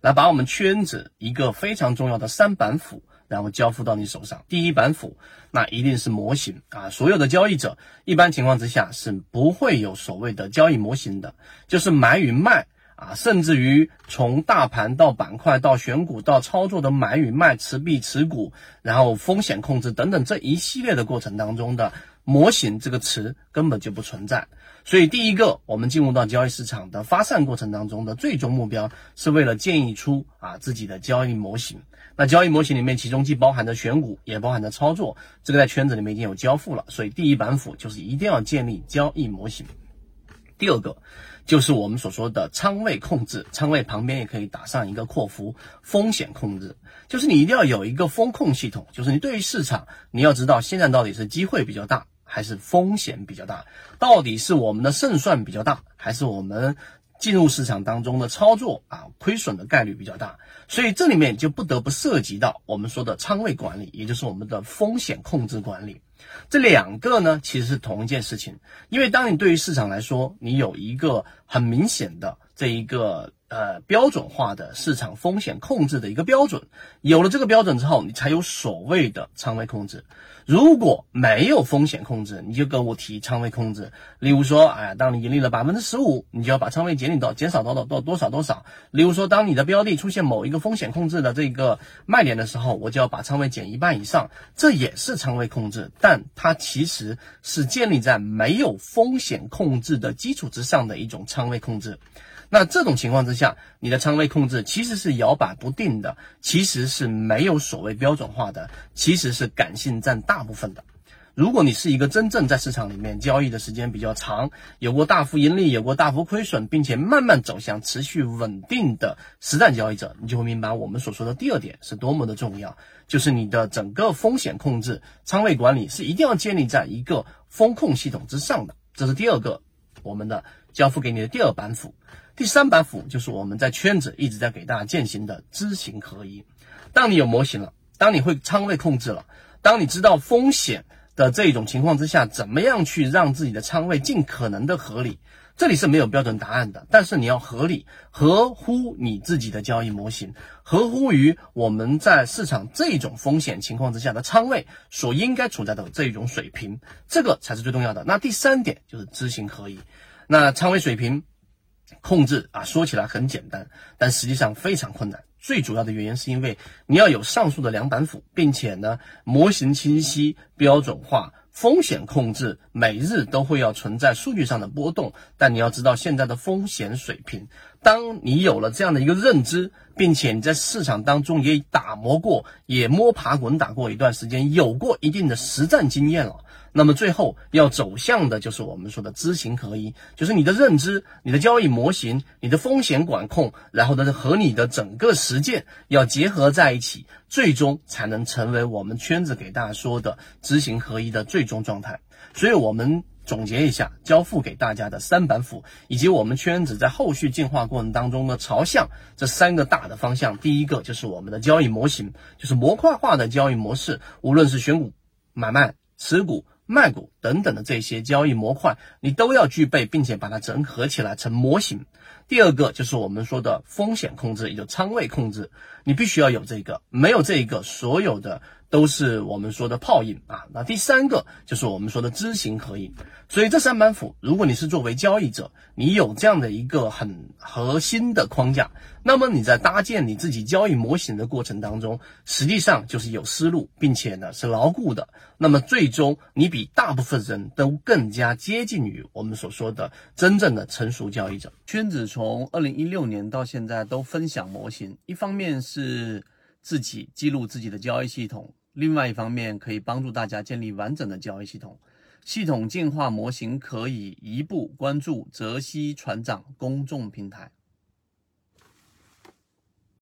来把我们圈子一个非常重要的三板斧，然后交付到你手上。第一板斧，那一定是模型啊！所有的交易者一般情况之下是不会有所谓的交易模型的，就是买与卖啊，甚至于从大盘到板块到选股到操作的买与卖、持币持股，然后风险控制等等这一系列的过程当中的模型这个词根本就不存在。所以，第一个，我们进入到交易市场的发散过程当中的最终目标，是为了建议出啊自己的交易模型。那交易模型里面，其中既包含着选股，也包含着操作，这个在圈子里面已经有交付了。所以，第一板斧就是一定要建立交易模型。第二个，就是我们所说的仓位控制，仓位旁边也可以打上一个括弧，风险控制，就是你一定要有一个风控系统，就是你对于市场，你要知道现在到底是机会比较大。还是风险比较大，到底是我们的胜算比较大，还是我们进入市场当中的操作啊亏损的概率比较大？所以这里面就不得不涉及到我们说的仓位管理，也就是我们的风险控制管理。这两个呢其实是同一件事情，因为当你对于市场来说，你有一个很明显的这一个。呃，标准化的市场风险控制的一个标准，有了这个标准之后，你才有所谓的仓位控制。如果没有风险控制，你就跟我提仓位控制。例如说，哎，当你盈利了百分之十五，你就要把仓位减领到减少到到到多少多少。例如说，当你的标的出现某一个风险控制的这个卖点的时候，我就要把仓位减一半以上，这也是仓位控制，但它其实是建立在没有风险控制的基础之上的一种仓位控制。那这种情况之下，下你的仓位控制其实是摇摆不定的，其实是没有所谓标准化的，其实是感性占大部分的。如果你是一个真正在市场里面交易的时间比较长，有过大幅盈利，有过大幅亏损，并且慢慢走向持续稳定的实战交易者，你就会明白我们所说的第二点是多么的重要，就是你的整个风险控制、仓位管理是一定要建立在一个风控系统之上的。这是第二个我们的交付给你的第二板斧。第三板斧就是我们在圈子一直在给大家践行的知行合一。当你有模型了，当你会仓位控制了，当你知道风险的这种情况之下，怎么样去让自己的仓位尽可能的合理？这里是没有标准答案的，但是你要合理，合乎你自己的交易模型，合乎于我们在市场这种风险情况之下的仓位所应该处在的这种水平，这个才是最重要的。那第三点就是知行合一，那仓位水平。控制啊，说起来很简单，但实际上非常困难。最主要的原因是因为你要有上述的两板斧，并且呢，模型清晰、标准化、风险控制，每日都会要存在数据上的波动。但你要知道现在的风险水平，当你有了这样的一个认知，并且你在市场当中也打磨过，也摸爬滚打过一段时间，有过一定的实战经验了。那么最后要走向的就是我们说的知行合一，就是你的认知、你的交易模型、你的风险管控，然后呢和你的整个实践要结合在一起，最终才能成为我们圈子给大家说的知行合一的最终状态。所以，我们总结一下交付给大家的三板斧，以及我们圈子在后续进化过程当中的朝向这三个大的方向。第一个就是我们的交易模型，就是模块化的交易模式，无论是选股、买卖、持股。卖股。等等的这些交易模块，你都要具备，并且把它整合起来成模型。第二个就是我们说的风险控制，也就仓位控制，你必须要有这个，没有这一个，所有的。都是我们说的泡影啊，那第三个就是我们说的知行合一。所以这三板斧，如果你是作为交易者，你有这样的一个很核心的框架，那么你在搭建你自己交易模型的过程当中，实际上就是有思路，并且呢是牢固的。那么最终你比大部分人都更加接近于我们所说的真正的成熟交易者。圈子从二零一六年到现在都分享模型，一方面是自己记录自己的交易系统。另外一方面，可以帮助大家建立完整的交易系统。系统进化模型可以一步关注泽西船长公众平台。